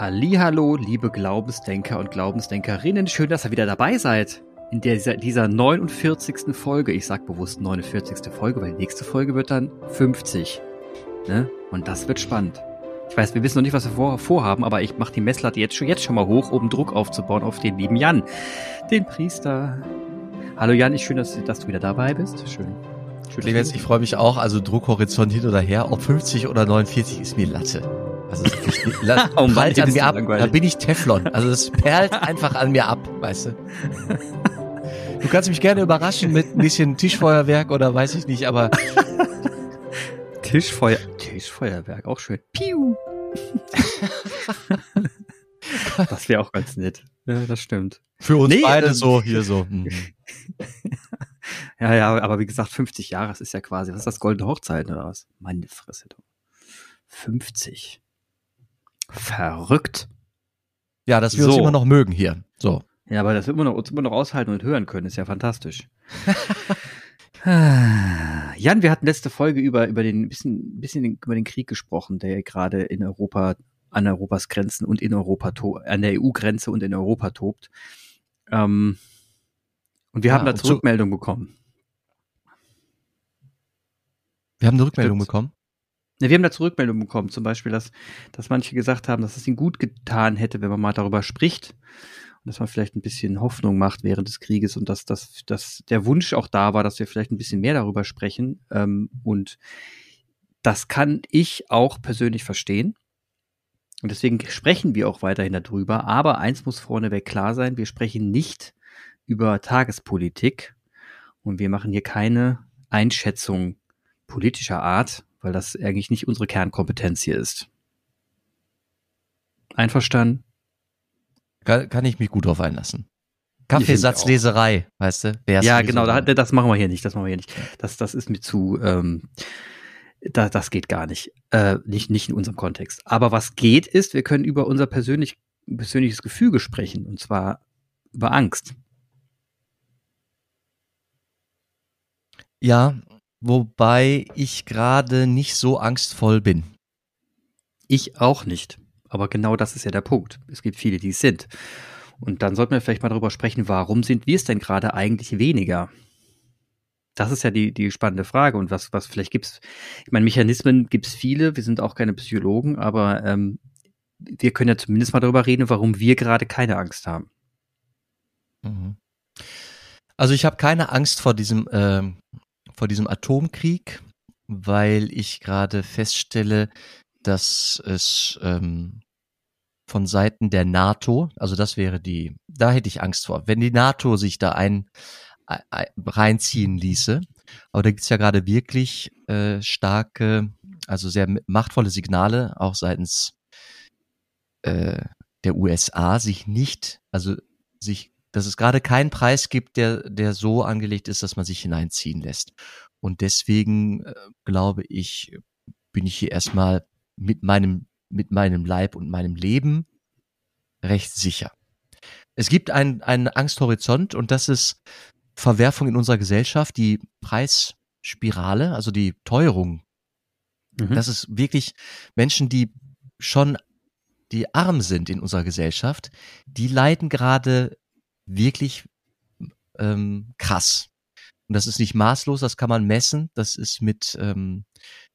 Hallo, liebe Glaubensdenker und Glaubensdenkerinnen, schön, dass ihr wieder dabei seid in dieser, dieser 49. Folge. Ich sag bewusst 49. Folge, weil die nächste Folge wird dann 50. Ne? Und das wird spannend. Ich weiß, wir wissen noch nicht, was wir vor, vorhaben, aber ich mache die Messlatte jetzt schon, jetzt schon mal hoch, um Druck aufzubauen auf den lieben Jan, den Priester. Hallo Jan, ich schön, dass, dass du wieder dabei bist. Schön. schön Clemens, ich freue mich auch. Also Druckhorizont hin oder her, ob 50 oder 49 ist mir Latte. Also das oh Mann, an mir ab. Da bin ich Teflon. Also es perlt einfach an mir ab, weißt du. Du kannst mich gerne überraschen mit ein bisschen Tischfeuerwerk oder weiß ich nicht, aber Tischfeuer Tischfeuerwerk, auch schön. Piu. das wäre auch ganz nett. Ja, das stimmt. Für uns nee, beide ähm, so, hier so. Mhm. ja, ja, aber wie gesagt, 50 Jahre, das ist ja quasi, was ist das, goldene Hochzeit oder was? Meine Fresse. 50. Verrückt. Ja, dass wir so. uns immer noch mögen hier. So. Ja, aber das wird man noch, uns immer noch aushalten und hören können, ist ja fantastisch. Jan, wir hatten letzte Folge über, über den bisschen, bisschen über den Krieg gesprochen, der gerade in Europa, an Europas Grenzen und in Europa, an der EU-Grenze und in Europa tobt. Ähm, und wir ja, haben da Rückmeldung bekommen. Wir haben eine Rückmeldung Stimmt. bekommen? Wir haben da Rückmeldung bekommen, zum Beispiel, dass, dass manche gesagt haben, dass es ihnen gut getan hätte, wenn man mal darüber spricht und dass man vielleicht ein bisschen Hoffnung macht während des Krieges und dass, dass, dass der Wunsch auch da war, dass wir vielleicht ein bisschen mehr darüber sprechen. Ähm, und das kann ich auch persönlich verstehen. Und deswegen sprechen wir auch weiterhin darüber. Aber eins muss vorneweg klar sein, wir sprechen nicht über Tagespolitik und wir machen hier keine Einschätzung politischer Art, weil das eigentlich nicht unsere Kernkompetenz hier ist. Einverstanden? Kann, kann ich mich gut drauf einlassen. Kaffeesatzleserei, weißt du? ja, genau, da, das machen wir hier nicht, das machen wir hier nicht. Das, das ist mir zu, ähm, da, das geht gar nicht. Äh, nicht. Nicht in unserem Kontext. Aber was geht ist, wir können über unser persönlich, persönliches Gefüge sprechen, und zwar über Angst. Ja, wobei ich gerade nicht so angstvoll bin. Ich auch nicht. Aber genau das ist ja der Punkt. Es gibt viele, die es sind. Und dann sollten wir vielleicht mal darüber sprechen, warum sind wir es denn gerade eigentlich weniger? Das ist ja die, die spannende Frage. Und was, was vielleicht gibt's, ich meine, Mechanismen gibt's viele, wir sind auch keine Psychologen, aber ähm, wir können ja zumindest mal darüber reden, warum wir gerade keine Angst haben. Mhm. Also ich habe keine Angst vor diesem, äh, vor diesem Atomkrieg, weil ich gerade feststelle, dass es ähm, von Seiten der NATO, also das wäre die, da hätte ich Angst vor, wenn die NATO sich da ein, ein reinziehen ließe. Aber da gibt's ja gerade wirklich äh, starke, also sehr machtvolle Signale, auch seitens äh, der USA, sich nicht, also sich, dass es gerade keinen Preis gibt, der, der so angelegt ist, dass man sich hineinziehen lässt. Und deswegen äh, glaube ich, bin ich hier erstmal mit meinem, mit meinem Leib und meinem Leben recht sicher. Es gibt einen, einen Angsthorizont und das ist Verwerfung in unserer Gesellschaft, die Preisspirale, also die Teuerung. Mhm. Das ist wirklich Menschen, die schon, die arm sind in unserer Gesellschaft, die leiden gerade wirklich ähm, krass. Und das ist nicht maßlos, das kann man messen. Das ist mit ähm,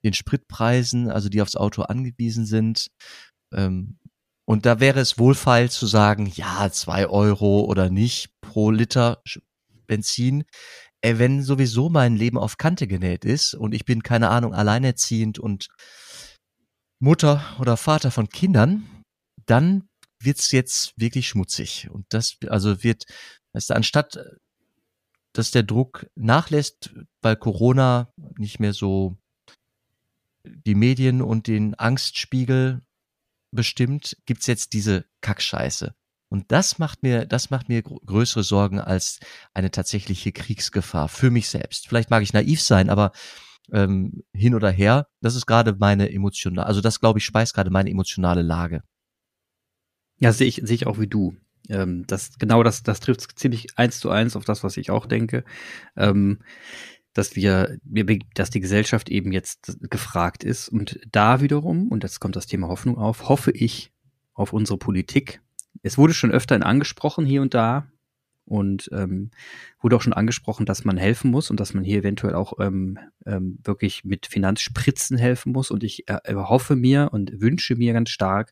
den Spritpreisen, also die aufs Auto angewiesen sind. Ähm, und da wäre es wohlfeil zu sagen, ja, zwei Euro oder nicht pro Liter Benzin. Äh, wenn sowieso mein Leben auf Kante genäht ist und ich bin, keine Ahnung, alleinerziehend und Mutter oder Vater von Kindern, dann wird's jetzt wirklich schmutzig. Und das, also wird, weißt du, anstatt dass der Druck nachlässt, weil Corona nicht mehr so die Medien und den Angstspiegel bestimmt, gibt's jetzt diese Kackscheiße. Und das macht mir, das macht mir größere Sorgen als eine tatsächliche Kriegsgefahr für mich selbst. Vielleicht mag ich naiv sein, aber ähm, hin oder her, das ist gerade meine emotionale, also das glaube ich speist gerade meine emotionale Lage. Ja, sehe ich, sehe ich auch wie du. Ähm, das, genau das, das trifft ziemlich eins zu eins auf das, was ich auch denke. Ähm, dass wir, dass die Gesellschaft eben jetzt gefragt ist. Und da wiederum, und jetzt kommt das Thema Hoffnung auf, hoffe ich auf unsere Politik. Es wurde schon öfter angesprochen hier und da und ähm, wurde auch schon angesprochen, dass man helfen muss und dass man hier eventuell auch ähm, ähm, wirklich mit Finanzspritzen helfen muss. Und ich äh, hoffe mir und wünsche mir ganz stark,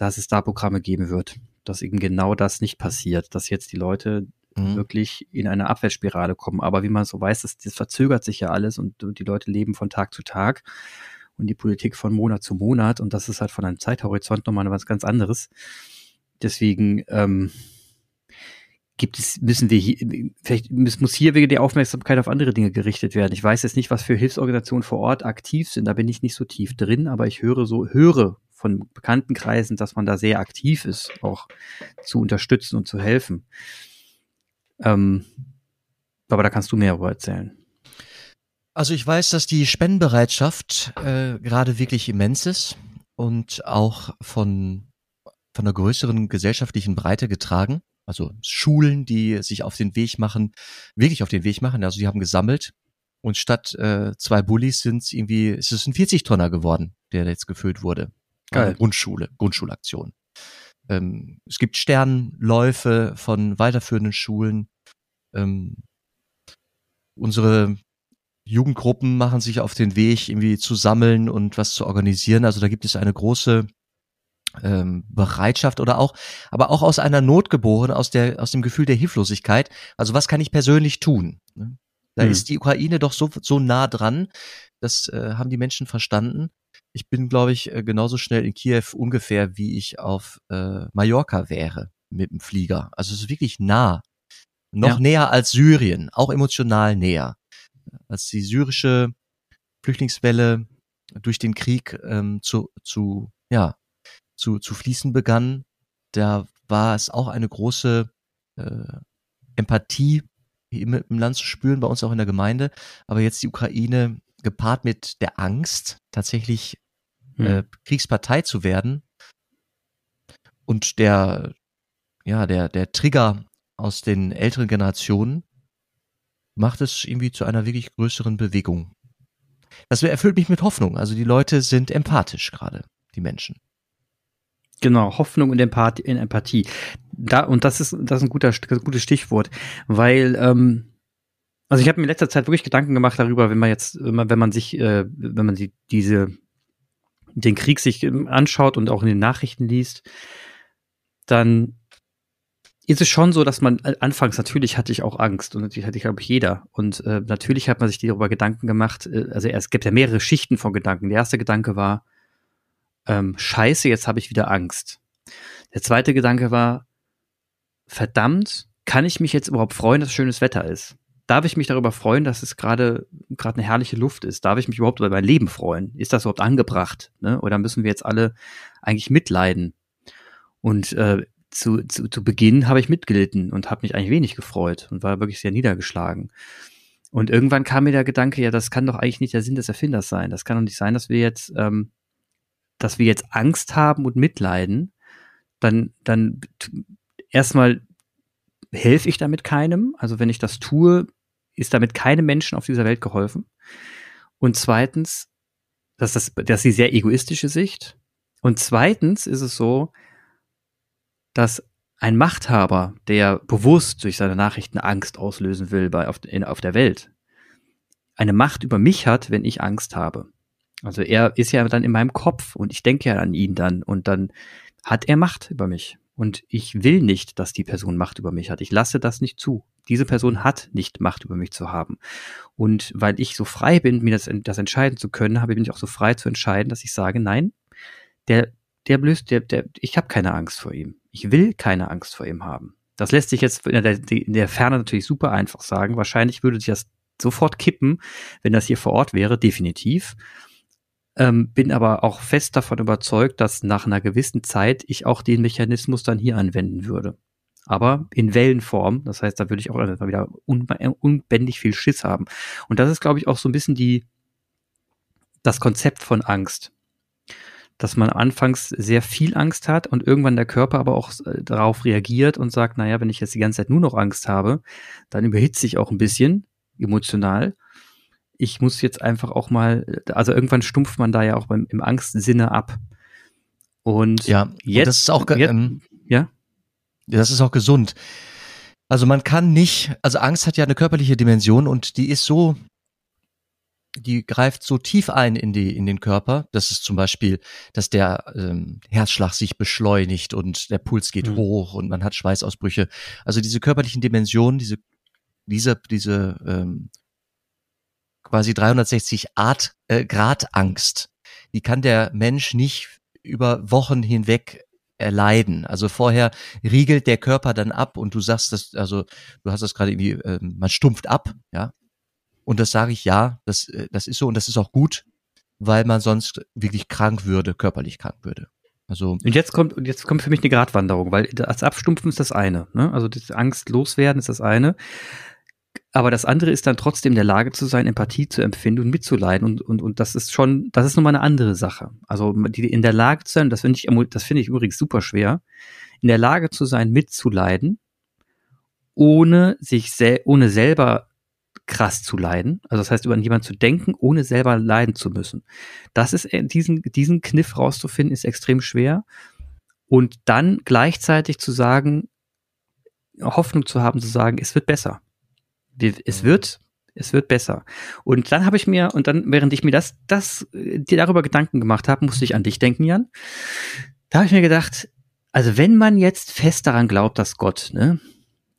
dass es da Programme geben wird, dass eben genau das nicht passiert, dass jetzt die Leute mhm. wirklich in eine Abwärtsspirale kommen. Aber wie man so weiß, das, das verzögert sich ja alles und, die Leute leben von Tag zu Tag und die Politik von Monat zu Monat und das ist halt von einem Zeithorizont nochmal was ganz anderes. Deswegen ähm, gibt es, müssen wir hier, vielleicht muss hier wegen der Aufmerksamkeit auf andere Dinge gerichtet werden. Ich weiß jetzt nicht, was für Hilfsorganisationen vor Ort aktiv sind, da bin ich nicht so tief drin, aber ich höre so, höre von bekannten Kreisen, dass man da sehr aktiv ist, auch zu unterstützen und zu helfen. Ähm, aber da kannst du mehr darüber erzählen. Also ich weiß, dass die Spendenbereitschaft äh, gerade wirklich immens ist und auch von, von einer größeren gesellschaftlichen Breite getragen. Also Schulen, die sich auf den Weg machen, wirklich auf den Weg machen. Also die haben gesammelt und statt äh, zwei Bullies sind es irgendwie, es ist ein 40-Tonner geworden, der jetzt gefüllt wurde. Geil. Grundschule, Grundschulaktion. Ähm, es gibt Sternläufe von weiterführenden Schulen. Ähm, unsere Jugendgruppen machen sich auf den Weg, irgendwie zu sammeln und was zu organisieren. Also da gibt es eine große ähm, Bereitschaft oder auch, aber auch aus einer Not geboren, aus der, aus dem Gefühl der Hilflosigkeit. Also was kann ich persönlich tun? Ne? Da hm. ist die Ukraine doch so, so nah dran. Das äh, haben die Menschen verstanden. Ich bin, glaube ich, äh, genauso schnell in Kiew ungefähr, wie ich auf äh, Mallorca wäre mit dem Flieger. Also es ist wirklich nah. Noch ja. näher als Syrien, auch emotional näher als die syrische Flüchtlingswelle durch den Krieg ähm, zu, zu, ja, zu, zu fließen begann, da war es auch eine große äh, Empathie im, im Land zu spüren, bei uns auch in der Gemeinde. Aber jetzt die Ukraine gepaart mit der Angst, tatsächlich hm. äh, Kriegspartei zu werden und der, ja, der, der Trigger aus den älteren Generationen, macht es irgendwie zu einer wirklich größeren Bewegung. Das erfüllt mich mit Hoffnung. Also die Leute sind empathisch gerade, die Menschen. Genau, Hoffnung und Empathie. In Empathie. Da, und das ist, das ist ein guter, gutes Stichwort, weil, ähm, also ich habe mir in letzter Zeit wirklich Gedanken gemacht darüber, wenn man jetzt, wenn man, wenn man sich, äh, wenn man die, diese, den Krieg sich ähm, anschaut und auch in den Nachrichten liest, dann ist es schon so, dass man äh, anfangs natürlich hatte ich auch Angst und natürlich hatte ich glaube ich jeder und äh, natürlich hat man sich darüber Gedanken gemacht. Äh, also es gibt ja mehrere Schichten von Gedanken. Der erste Gedanke war ähm, Scheiße, jetzt habe ich wieder Angst. Der zweite Gedanke war verdammt, kann ich mich jetzt überhaupt freuen, dass schönes Wetter ist? Darf ich mich darüber freuen, dass es gerade gerade eine herrliche Luft ist? Darf ich mich überhaupt über mein Leben freuen? Ist das überhaupt angebracht? Ne? Oder müssen wir jetzt alle eigentlich mitleiden? Und äh, zu, zu, zu Beginn habe ich mitgelitten und habe mich eigentlich wenig gefreut und war wirklich sehr niedergeschlagen. Und irgendwann kam mir der Gedanke, ja, das kann doch eigentlich nicht der Sinn des Erfinders sein. Das kann doch nicht sein, dass wir jetzt, ähm, dass wir jetzt Angst haben und mitleiden. Dann, dann erstmal helfe ich damit keinem. Also wenn ich das tue, ist damit keinem Menschen auf dieser Welt geholfen. Und zweitens, das ist, das, das ist die sehr egoistische Sicht. Und zweitens ist es so, dass ein Machthaber, der bewusst durch seine Nachrichten Angst auslösen will bei, auf, in, auf der Welt, eine Macht über mich hat, wenn ich Angst habe. Also er ist ja dann in meinem Kopf und ich denke ja an ihn dann und dann hat er Macht über mich. Und ich will nicht, dass die Person Macht über mich hat. Ich lasse das nicht zu. Diese Person hat nicht Macht über mich zu haben. Und weil ich so frei bin, mir das, das entscheiden zu können, habe ich mich auch so frei zu entscheiden, dass ich sage, nein, der, der blößt, der, der, ich habe keine Angst vor ihm. Ich will keine Angst vor ihm haben. Das lässt sich jetzt in der, in der Ferne natürlich super einfach sagen. Wahrscheinlich würde sich das sofort kippen, wenn das hier vor Ort wäre, definitiv. Ähm, bin aber auch fest davon überzeugt, dass nach einer gewissen Zeit ich auch den Mechanismus dann hier anwenden würde. Aber in Wellenform, das heißt, da würde ich auch wieder unbändig viel Schiss haben. Und das ist, glaube ich, auch so ein bisschen die, das Konzept von Angst dass man anfangs sehr viel Angst hat und irgendwann der Körper aber auch äh, darauf reagiert und sagt, naja, wenn ich jetzt die ganze Zeit nur noch Angst habe, dann überhitze ich auch ein bisschen emotional. Ich muss jetzt einfach auch mal, äh, also irgendwann stumpft man da ja auch beim, im Angstsinne ab. Und ja, jetzt, und das ist auch, jetzt, ähm, ja, das ist auch gesund. Also man kann nicht, also Angst hat ja eine körperliche Dimension und die ist so, die greift so tief ein in die in den Körper, dass es zum Beispiel, dass der ähm, Herzschlag sich beschleunigt und der Puls geht Mhm. hoch und man hat Schweißausbrüche. Also diese körperlichen Dimensionen, diese diese diese ähm, quasi 360 Art, äh, Grad Angst, die kann der Mensch nicht über Wochen hinweg erleiden. Also vorher riegelt der Körper dann ab und du sagst das, also du hast das gerade irgendwie, äh, man stumpft ab, ja. Und das sage ich ja, das, äh, das ist so und das ist auch gut, weil man sonst wirklich krank würde, körperlich krank würde. Also Und jetzt kommt, und jetzt kommt für mich eine Gratwanderung, weil das Abstumpfen ist das eine. Ne? Also das Angst loswerden ist das eine. Aber das andere ist dann trotzdem in der Lage zu sein, Empathie zu empfinden und mitzuleiden. Und, und, und das ist schon, das ist nochmal eine andere Sache. Also die in der Lage zu sein, das finde ich, das finde ich übrigens super schwer, in der Lage zu sein, mitzuleiden, ohne sich sel ohne selber krass zu leiden. Also das heißt, über jemanden zu denken, ohne selber leiden zu müssen. Das ist äh, diesen, diesen Kniff rauszufinden, ist extrem schwer. Und dann gleichzeitig zu sagen, Hoffnung zu haben, zu sagen, es wird besser. Es Mhm. wird, es wird besser. Und dann habe ich mir, und dann, während ich mir das, das, äh, dir darüber Gedanken gemacht habe, musste ich an dich denken, Jan. Da habe ich mir gedacht, also wenn man jetzt fest daran glaubt, dass Gott, ne,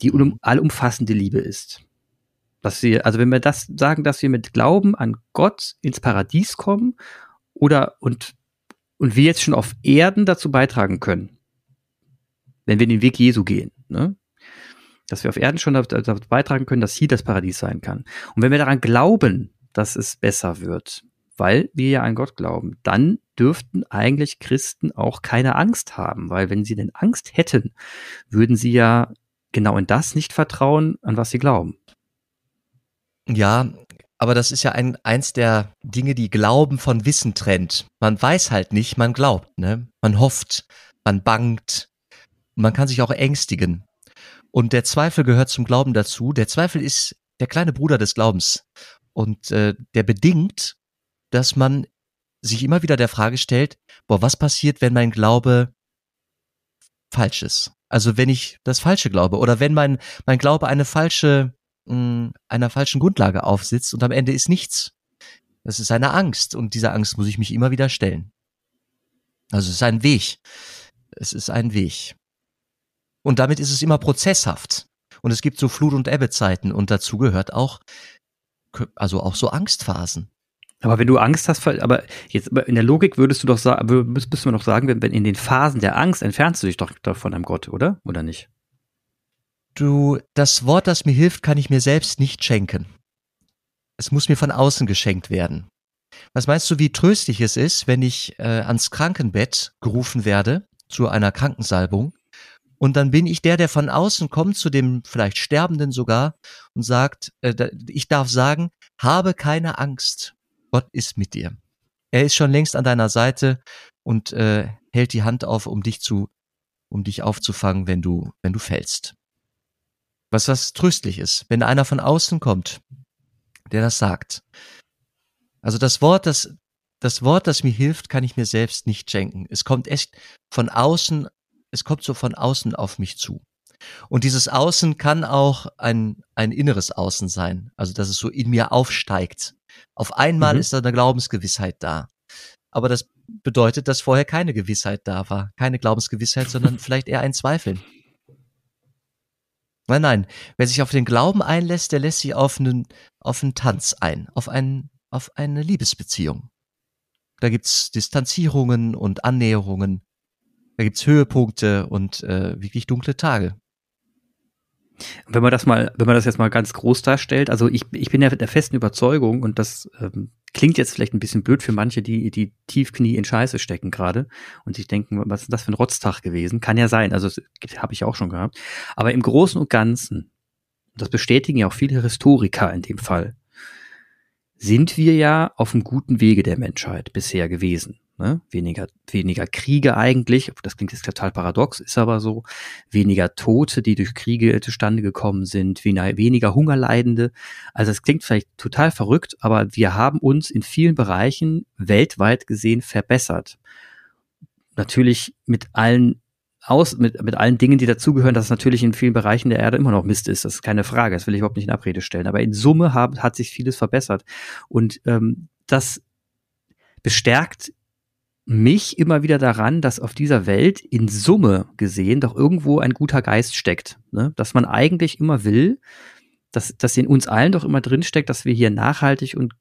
die um, allumfassende Liebe ist, dass wir, also wenn wir das sagen, dass wir mit Glauben an Gott ins Paradies kommen oder und, und wir jetzt schon auf Erden dazu beitragen können, wenn wir den Weg Jesu gehen, ne? Dass wir auf Erden schon dazu beitragen können, dass hier das Paradies sein kann. Und wenn wir daran glauben, dass es besser wird, weil wir ja an Gott glauben, dann dürften eigentlich Christen auch keine Angst haben, weil wenn sie denn Angst hätten, würden sie ja genau in das nicht vertrauen, an was sie glauben. Ja, aber das ist ja ein, eins der Dinge, die Glauben von Wissen trennt. Man weiß halt nicht, man glaubt, ne? Man hofft, man bangt, man kann sich auch ängstigen. Und der Zweifel gehört zum Glauben dazu. Der Zweifel ist der kleine Bruder des Glaubens. Und äh, der bedingt, dass man sich immer wieder der Frage stellt, boah, was passiert, wenn mein Glaube falsch ist? Also wenn ich das Falsche glaube oder wenn mein, mein Glaube eine falsche, mh, einer falschen Grundlage aufsitzt und am Ende ist nichts. Das ist eine Angst und dieser Angst muss ich mich immer wieder stellen. Also es ist ein Weg. Es ist ein Weg. Und damit ist es immer prozesshaft. Und es gibt so Flut- und Ebbezeiten und dazu gehört auch, also auch so Angstphasen. Aber wenn du Angst hast, aber jetzt in der Logik würdest du doch sagen, müsstest du noch sagen, wenn, wenn in den Phasen der Angst entfernst du dich doch, doch von einem Gott, oder? Oder nicht? Du, das Wort, das mir hilft, kann ich mir selbst nicht schenken. Es muss mir von außen geschenkt werden. Was meinst du, wie tröstlich es ist, wenn ich äh, ans Krankenbett gerufen werde zu einer Krankensalbung und dann bin ich der, der von außen kommt zu dem vielleicht Sterbenden sogar und sagt, äh, ich darf sagen, habe keine Angst, Gott ist mit dir. Er ist schon längst an deiner Seite und äh, hält die Hand auf, um dich zu, um dich aufzufangen, wenn du, wenn du fällst. Was was tröstlich ist, wenn einer von außen kommt, der das sagt. Also das Wort, das, das Wort, das mir hilft, kann ich mir selbst nicht schenken. Es kommt echt von außen, es kommt so von außen auf mich zu. Und dieses Außen kann auch ein, ein inneres Außen sein. Also, dass es so in mir aufsteigt. Auf einmal mhm. ist da eine Glaubensgewissheit da. Aber das bedeutet, dass vorher keine Gewissheit da war. Keine Glaubensgewissheit, sondern vielleicht eher ein Zweifeln. Nein, nein. Wer sich auf den Glauben einlässt, der lässt sich auf einen, auf einen Tanz ein, auf, einen, auf eine Liebesbeziehung. Da gibt's Distanzierungen und Annäherungen. Da gibt's Höhepunkte und äh, wirklich dunkle Tage. Wenn man das mal, wenn man das jetzt mal ganz groß darstellt, also ich, ich bin ja der festen Überzeugung und das ähm, klingt jetzt vielleicht ein bisschen blöd für manche, die die Tiefknie in Scheiße stecken gerade und sich denken, was ist das für ein Rotztag gewesen? Kann ja sein, also habe ich auch schon gehabt. Aber im Großen und Ganzen, das bestätigen ja auch viele Historiker in dem Fall, sind wir ja auf einem guten Wege der Menschheit bisher gewesen. Ne? Weniger, weniger Kriege eigentlich, das klingt jetzt total paradox, ist aber so. Weniger Tote, die durch Kriege zustande gekommen sind, weniger, Hungerleidende. Also es klingt vielleicht total verrückt, aber wir haben uns in vielen Bereichen weltweit gesehen verbessert. natürlich mit allen aus, mit, mit allen Dingen, die dazugehören, dass es natürlich in vielen Bereichen der Erde immer noch Mist ist. Das ist keine Frage. Das will ich überhaupt nicht in Abrede stellen. Aber in Summe hab, hat sich vieles verbessert. Und ähm, das bestärkt mich immer wieder daran, dass auf dieser Welt in Summe gesehen doch irgendwo ein guter Geist steckt. Ne? Dass man eigentlich immer will, dass, dass in uns allen doch immer drin steckt, dass wir hier nachhaltig und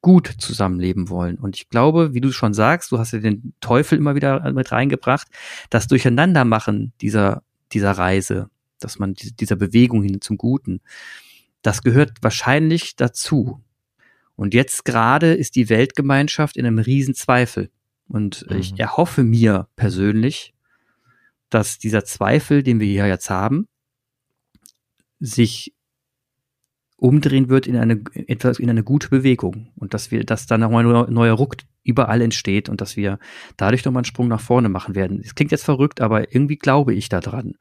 gut zusammenleben wollen. Und ich glaube, wie du schon sagst, du hast ja den Teufel immer wieder mit reingebracht, das Durcheinandermachen dieser, dieser Reise, dass man dieser Bewegung hin zum Guten, das gehört wahrscheinlich dazu. Und jetzt gerade ist die Weltgemeinschaft in einem Riesenzweifel. Und mhm. ich erhoffe mir persönlich, dass dieser Zweifel, den wir hier jetzt haben, sich umdrehen wird in eine etwas in eine gute Bewegung und dass wir dass dann nochmal ein neuer Ruck überall entsteht und dass wir dadurch nochmal einen Sprung nach vorne machen werden. Es klingt jetzt verrückt, aber irgendwie glaube ich daran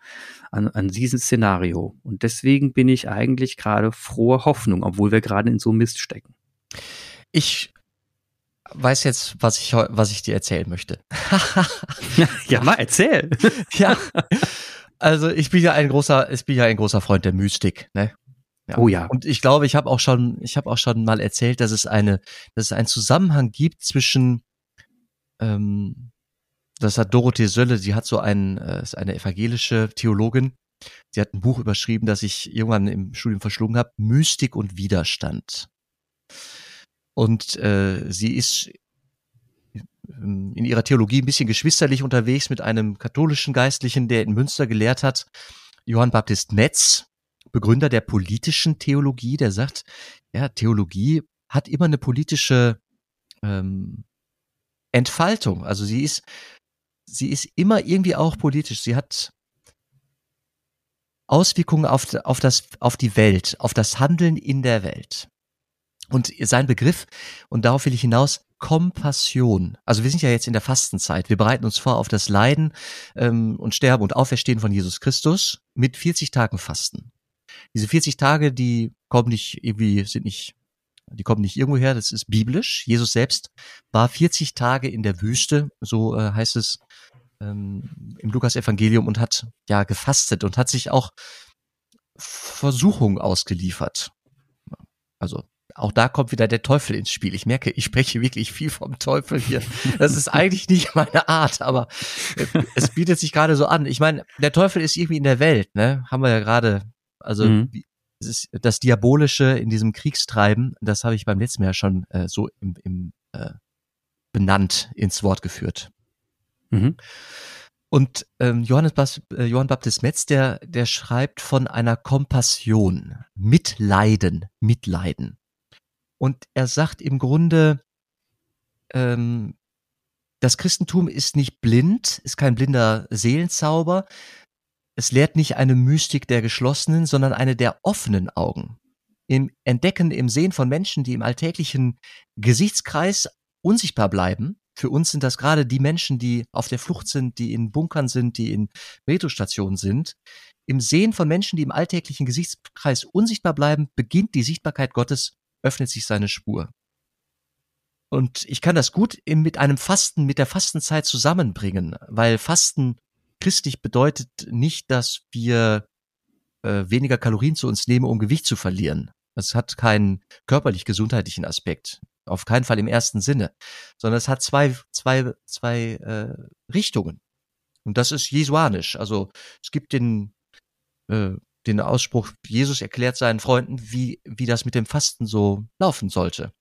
an, an diesem Szenario und deswegen bin ich eigentlich gerade frohe Hoffnung, obwohl wir gerade in so Mist stecken. Ich weiß jetzt, was ich was ich dir erzählen möchte. ja, mal erzähl. ja. Also ich bin ja ein großer, ich bin ja ein großer Freund der Mystik, ne? Ja. Oh ja. Und ich glaube, ich habe auch schon, ich habe auch schon mal erzählt, dass es eine, dass es einen Zusammenhang gibt zwischen, ähm, das hat Dorothee Sölle, sie hat so ein, äh, ist eine evangelische Theologin, sie hat ein Buch überschrieben, das ich irgendwann im Studium verschlungen habe, Mystik und Widerstand. Und äh, sie ist ähm, in ihrer Theologie ein bisschen geschwisterlich unterwegs mit einem katholischen Geistlichen, der in Münster gelehrt hat, Johann Baptist Metz, Begründer der politischen Theologie, der sagt, ja, Theologie hat immer eine politische ähm, Entfaltung. Also sie ist, sie ist immer irgendwie auch politisch. Sie hat Auswirkungen auf, auf, das, auf die Welt, auf das Handeln in der Welt. Und sein Begriff, und darauf will ich hinaus, Kompassion. Also wir sind ja jetzt in der Fastenzeit. Wir bereiten uns vor auf das Leiden ähm, und Sterben und Auferstehen von Jesus Christus mit 40 Tagen Fasten. Diese 40 Tage, die kommen nicht irgendwie, sind nicht, die kommen nicht irgendwo her, das ist biblisch. Jesus selbst war 40 Tage in der Wüste, so äh, heißt es ähm, im Lukas-Evangelium und hat ja gefastet und hat sich auch Versuchung ausgeliefert. Also auch da kommt wieder der Teufel ins Spiel. Ich merke, ich spreche wirklich viel vom Teufel hier. Das ist eigentlich nicht meine Art, aber es bietet sich gerade so an. Ich meine, der Teufel ist irgendwie in der Welt, ne? Haben wir ja gerade also mhm. das Diabolische in diesem Kriegstreiben, das habe ich beim letzten Mal schon äh, so im, im äh, benannt ins Wort geführt. Mhm. Und ähm, Johannes Bas, äh, Johann Baptist Metz, der, der schreibt von einer Kompassion, Mitleiden, Mitleiden. Und er sagt im Grunde, ähm, das Christentum ist nicht blind, ist kein blinder Seelenzauber, es lehrt nicht eine Mystik der geschlossenen, sondern eine der offenen Augen. Im Entdecken, im Sehen von Menschen, die im alltäglichen Gesichtskreis unsichtbar bleiben. Für uns sind das gerade die Menschen, die auf der Flucht sind, die in Bunkern sind, die in Metrostationen sind. Im Sehen von Menschen, die im alltäglichen Gesichtskreis unsichtbar bleiben, beginnt die Sichtbarkeit Gottes, öffnet sich seine Spur. Und ich kann das gut mit einem Fasten, mit der Fastenzeit zusammenbringen, weil Fasten christlich bedeutet nicht, dass wir äh, weniger Kalorien zu uns nehmen, um Gewicht zu verlieren. Das hat keinen körperlich-gesundheitlichen Aspekt. Auf keinen Fall im ersten Sinne. Sondern es hat zwei, zwei, zwei äh, Richtungen. Und das ist jesuanisch. Also es gibt den, äh, den Ausspruch, Jesus erklärt seinen Freunden, wie, wie das mit dem Fasten so laufen sollte.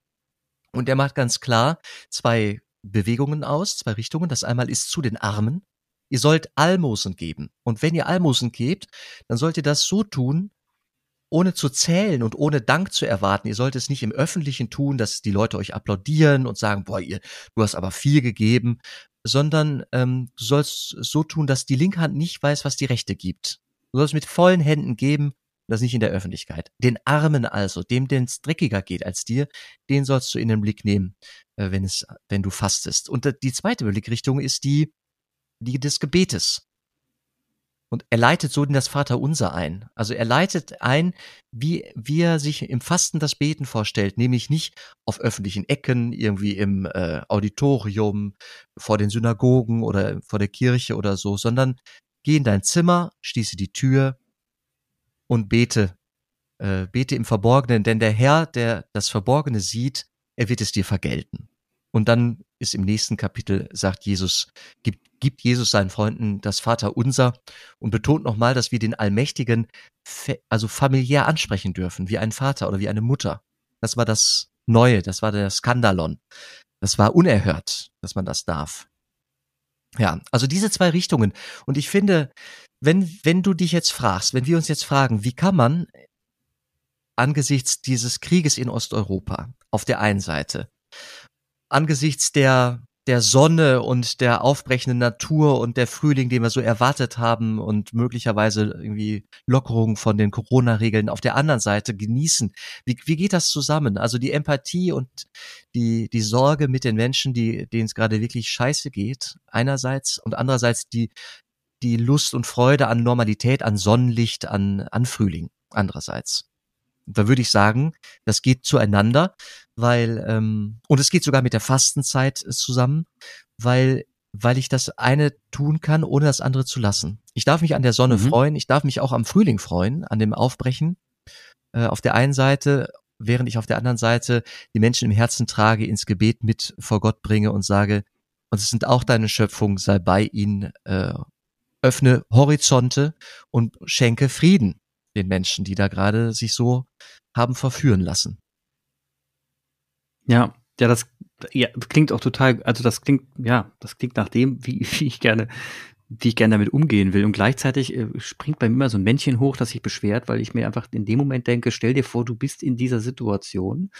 Und er macht ganz klar zwei Bewegungen aus, zwei Richtungen. Das einmal ist zu den Armen, Ihr sollt Almosen geben. Und wenn ihr Almosen gebt, dann sollt ihr das so tun, ohne zu zählen und ohne Dank zu erwarten. Ihr sollt es nicht im Öffentlichen tun, dass die Leute euch applaudieren und sagen, boah, ihr, du hast aber viel gegeben, sondern ähm, du sollst so tun, dass die linke Hand nicht weiß, was die rechte gibt. Du sollst mit vollen Händen geben, das nicht in der Öffentlichkeit. Den Armen also, dem, den es dreckiger geht als dir, den sollst du in den Blick nehmen, äh, wenn es, wenn du fastest. Und die zweite Blickrichtung ist die die des Gebetes. Und er leitet so in das Vaterunser ein. Also er leitet ein, wie, wie er sich im Fasten das Beten vorstellt, nämlich nicht auf öffentlichen Ecken, irgendwie im äh, Auditorium, vor den Synagogen oder vor der Kirche oder so, sondern geh in dein Zimmer, schließe die Tür und bete. Äh, bete im Verborgenen, denn der Herr, der das Verborgene sieht, er wird es dir vergelten. Und dann ist im nächsten Kapitel, sagt Jesus, gibt, gibt Jesus seinen Freunden das Vater unser und betont nochmal, dass wir den Allmächtigen also familiär ansprechen dürfen, wie ein Vater oder wie eine Mutter. Das war das Neue, das war der Skandalon. Das war unerhört, dass man das darf. Ja, also diese zwei Richtungen. Und ich finde, wenn, wenn du dich jetzt fragst, wenn wir uns jetzt fragen, wie kann man angesichts dieses Krieges in Osteuropa auf der einen Seite angesichts der der Sonne und der aufbrechenden Natur und der Frühling, den wir so erwartet haben und möglicherweise irgendwie Lockerungen von den Corona-Regeln auf der anderen Seite genießen. Wie, wie geht das zusammen? Also die Empathie und die, die Sorge mit den Menschen, die, denen es gerade wirklich scheiße geht, einerseits und andererseits die, die Lust und Freude an Normalität, an Sonnenlicht, an, an Frühling, andererseits da würde ich sagen, das geht zueinander, weil ähm, und es geht sogar mit der Fastenzeit äh, zusammen, weil weil ich das eine tun kann, ohne das andere zu lassen. Ich darf mich an der Sonne mhm. freuen, ich darf mich auch am Frühling freuen, an dem Aufbrechen. Äh, auf der einen Seite, während ich auf der anderen Seite die Menschen im Herzen trage, ins Gebet mit vor Gott bringe und sage, und es sind auch deine Schöpfung, sei bei ihnen, äh, öffne Horizonte und schenke Frieden den Menschen, die da gerade sich so haben verführen lassen. Ja, ja, das ja, klingt auch total, also das klingt, ja, das klingt nach dem, wie, wie ich gerne, wie ich gerne damit umgehen will. Und gleichzeitig äh, springt bei mir immer so ein Männchen hoch, das sich beschwert, weil ich mir einfach in dem Moment denke, stell dir vor, du bist in dieser Situation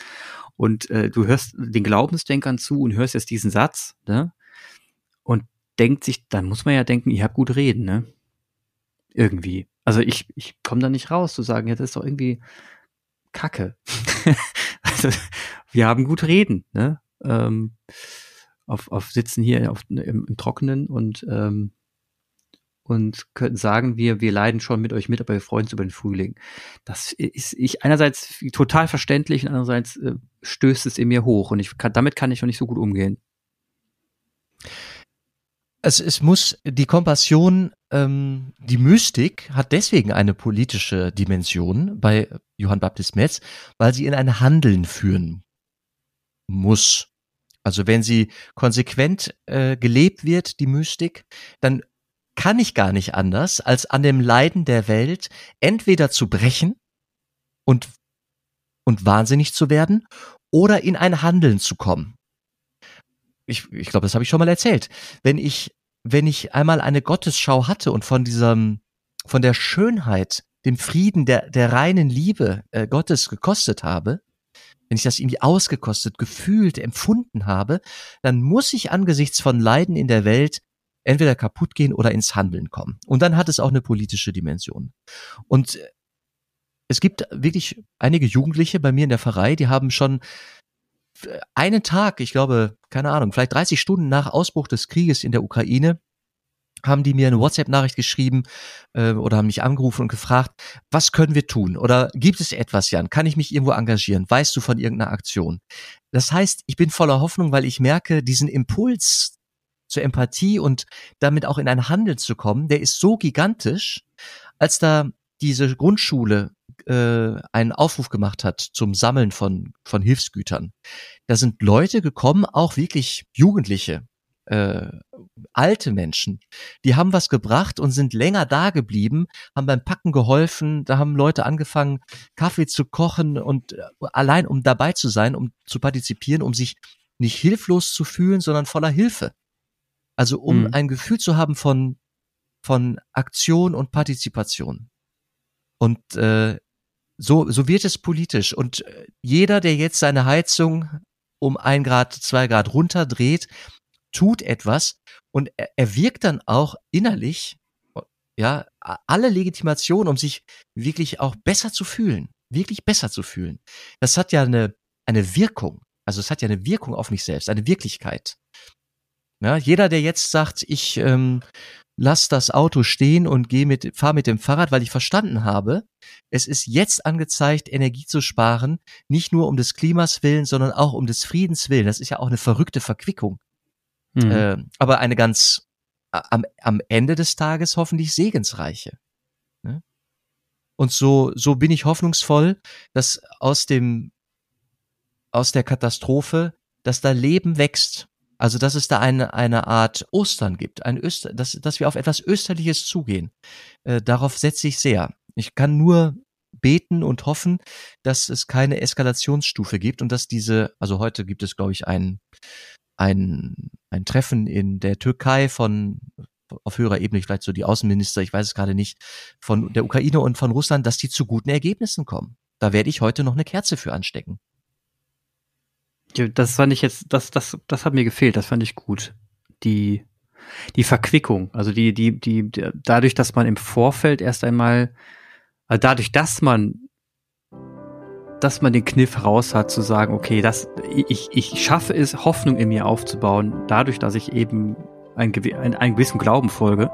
und äh, du hörst den Glaubensdenkern zu und hörst jetzt diesen Satz, ne? Und denkt sich, dann muss man ja denken, ihr habt gut reden, ne? Irgendwie. Also ich, ich komme da nicht raus zu sagen, ja, das ist doch irgendwie Kacke. also, wir haben gut reden, ne? Ähm, auf, auf sitzen hier auf, im, im Trockenen und ähm, und könnten sagen, wir, wir leiden schon mit euch mit, aber wir freuen uns über den Frühling. Das ist ich einerseits total verständlich und andererseits äh, stößt es in mir hoch und ich kann, damit kann ich noch nicht so gut umgehen. Es, es muss die Kompassion ähm, die Mystik hat deswegen eine politische Dimension bei Johann Baptist Metz, weil sie in ein Handeln führen muss. Also wenn sie konsequent äh, gelebt wird, die Mystik, dann kann ich gar nicht anders, als an dem Leiden der Welt entweder zu brechen und, und wahnsinnig zu werden oder in ein Handeln zu kommen. Ich, ich glaube, das habe ich schon mal erzählt. Wenn ich wenn ich einmal eine Gottesschau hatte und von diesem, von der Schönheit, dem Frieden, der, der reinen Liebe äh, Gottes gekostet habe, wenn ich das irgendwie ausgekostet, gefühlt, empfunden habe, dann muss ich angesichts von Leiden in der Welt entweder kaputt gehen oder ins Handeln kommen. Und dann hat es auch eine politische Dimension. Und es gibt wirklich einige Jugendliche bei mir in der Pfarrei, die haben schon einen Tag, ich glaube, keine Ahnung, vielleicht 30 Stunden nach Ausbruch des Krieges in der Ukraine, haben die mir eine WhatsApp-Nachricht geschrieben äh, oder haben mich angerufen und gefragt, was können wir tun? Oder gibt es etwas, Jan? Kann ich mich irgendwo engagieren? Weißt du von irgendeiner Aktion? Das heißt, ich bin voller Hoffnung, weil ich merke, diesen Impuls zur Empathie und damit auch in ein Handeln zu kommen, der ist so gigantisch, als da diese Grundschule äh, einen Aufruf gemacht hat zum Sammeln von, von Hilfsgütern. Da sind Leute gekommen, auch wirklich Jugendliche, äh, alte Menschen, die haben was gebracht und sind länger da geblieben, haben beim Packen geholfen, da haben Leute angefangen, Kaffee zu kochen und äh, allein um dabei zu sein, um zu partizipieren, um sich nicht hilflos zu fühlen, sondern voller Hilfe. Also um mhm. ein Gefühl zu haben von, von Aktion und Partizipation. Und äh, so, so wird es politisch. Und äh, jeder, der jetzt seine Heizung um ein Grad, zwei Grad runterdreht, tut etwas und er, er wirkt dann auch innerlich, ja, alle Legitimation, um sich wirklich auch besser zu fühlen, wirklich besser zu fühlen. Das hat ja eine, eine Wirkung. Also es hat ja eine Wirkung auf mich selbst, eine Wirklichkeit. Ja, jeder, der jetzt sagt, ich ähm, lass das Auto stehen und gehe mit, fahr mit dem Fahrrad, weil ich verstanden habe, es ist jetzt angezeigt, Energie zu sparen, nicht nur um des Klimas willen, sondern auch um des Friedens willen. Das ist ja auch eine verrückte Verquickung. Mhm. Äh, aber eine ganz am, am Ende des Tages hoffentlich segensreiche. Ne? Und so, so bin ich hoffnungsvoll, dass aus dem, aus der Katastrophe, dass da Leben wächst also, dass es da eine, eine Art Ostern gibt, ein Öster, dass, dass wir auf etwas Österliches zugehen. Äh, darauf setze ich sehr. Ich kann nur beten und hoffen, dass es keine Eskalationsstufe gibt und dass diese, also heute gibt es, glaube ich, ein, ein, ein Treffen in der Türkei von auf höherer Ebene, vielleicht so die Außenminister, ich weiß es gerade nicht, von der Ukraine und von Russland, dass die zu guten Ergebnissen kommen. Da werde ich heute noch eine Kerze für anstecken. Das fand ich jetzt, das, das, das hat mir gefehlt, das fand ich gut. Die, die Verquickung, also die, die, die, dadurch, dass man im Vorfeld erst einmal, also dadurch, dass man, dass man den Kniff raus hat, zu sagen, okay, das, ich, ich schaffe es, Hoffnung in mir aufzubauen, dadurch, dass ich eben ein, ein, einem gewissen Glauben folge,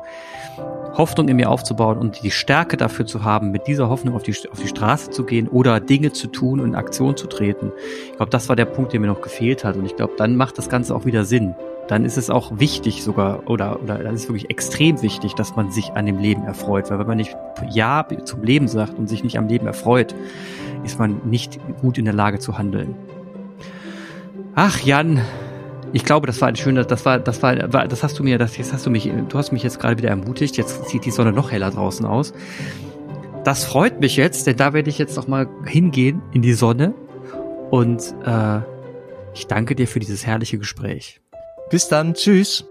Hoffnung in mir aufzubauen und die Stärke dafür zu haben, mit dieser Hoffnung auf die, auf die Straße zu gehen oder Dinge zu tun und in Aktion zu treten. Ich glaube, das war der Punkt, der mir noch gefehlt hat. Und ich glaube, dann macht das Ganze auch wieder Sinn. Dann ist es auch wichtig sogar, oder, oder dann ist wirklich extrem wichtig, dass man sich an dem Leben erfreut. Weil wenn man nicht Ja zum Leben sagt und sich nicht am Leben erfreut, ist man nicht gut in der Lage zu handeln. Ach, Jan, ich glaube, das war ein schöner, das war, das war, das hast du mir, das jetzt hast du mich, du hast mich jetzt gerade wieder ermutigt. Jetzt sieht die Sonne noch heller draußen aus. Das freut mich jetzt, denn da werde ich jetzt noch mal hingehen in die Sonne und äh, ich danke dir für dieses herrliche Gespräch. Bis dann, tschüss.